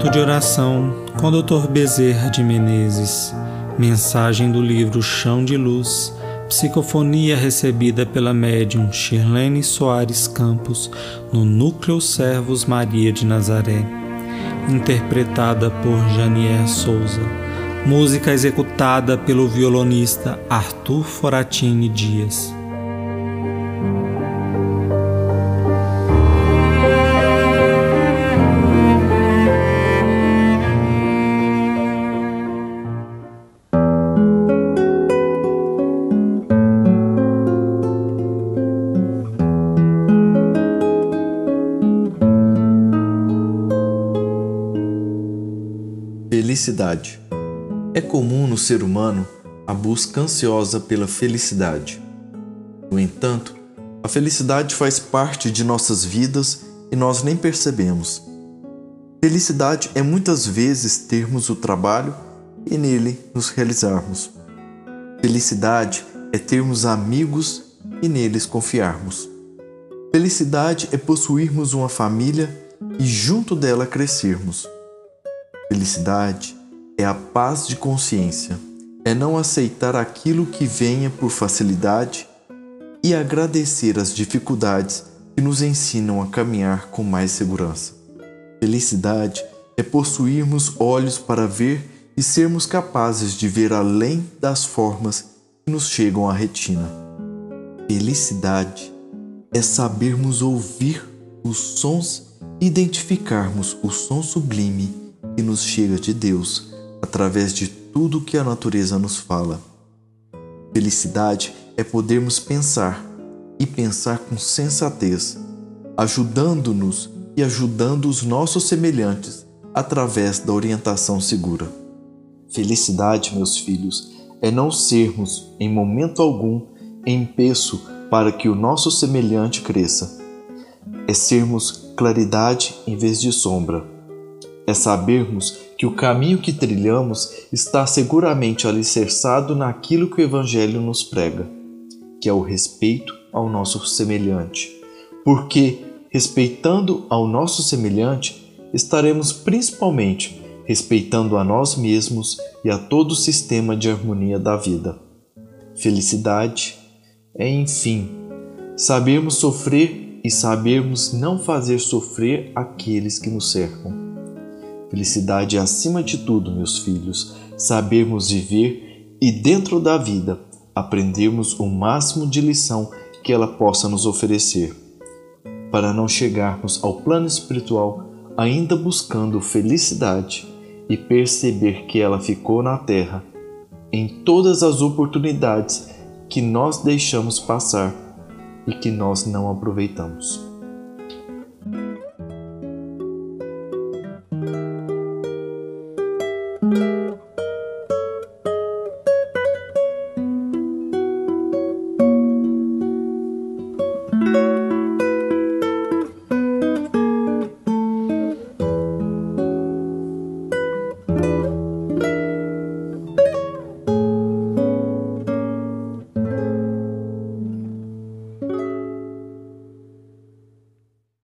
Momento de oração com Dr. Bezerra de Menezes. Mensagem do livro Chão de Luz. Psicofonia recebida pela médium Shirlene Soares Campos no Núcleo Servos Maria de Nazaré. Interpretada por Janier Souza. Música executada pelo violonista Arthur Foratini Dias. Felicidade. É comum no ser humano a busca ansiosa pela felicidade. No entanto, a felicidade faz parte de nossas vidas e nós nem percebemos. Felicidade é muitas vezes termos o trabalho e nele nos realizarmos. Felicidade é termos amigos e neles confiarmos. Felicidade é possuirmos uma família e junto dela crescermos. Felicidade é a paz de consciência, é não aceitar aquilo que venha por facilidade e agradecer as dificuldades que nos ensinam a caminhar com mais segurança. Felicidade é possuirmos olhos para ver e sermos capazes de ver além das formas que nos chegam à retina. Felicidade é sabermos ouvir os sons e identificarmos o som sublime que nos chega de Deus através de tudo que a natureza nos fala. Felicidade é podermos pensar e pensar com sensatez, ajudando-nos e ajudando os nossos semelhantes através da orientação segura. Felicidade, meus filhos, é não sermos, em momento algum, em peso para que o nosso semelhante cresça. É sermos claridade em vez de sombra é sabermos que o caminho que trilhamos está seguramente alicerçado naquilo que o Evangelho nos prega, que é o respeito ao nosso semelhante. Porque, respeitando ao nosso semelhante, estaremos principalmente respeitando a nós mesmos e a todo o sistema de harmonia da vida. Felicidade é, enfim, sabermos sofrer e sabermos não fazer sofrer aqueles que nos cercam. Felicidade é, acima de tudo, meus filhos, sabermos viver e, dentro da vida, aprendermos o máximo de lição que ela possa nos oferecer, para não chegarmos ao plano espiritual ainda buscando felicidade e perceber que ela ficou na terra em todas as oportunidades que nós deixamos passar e que nós não aproveitamos.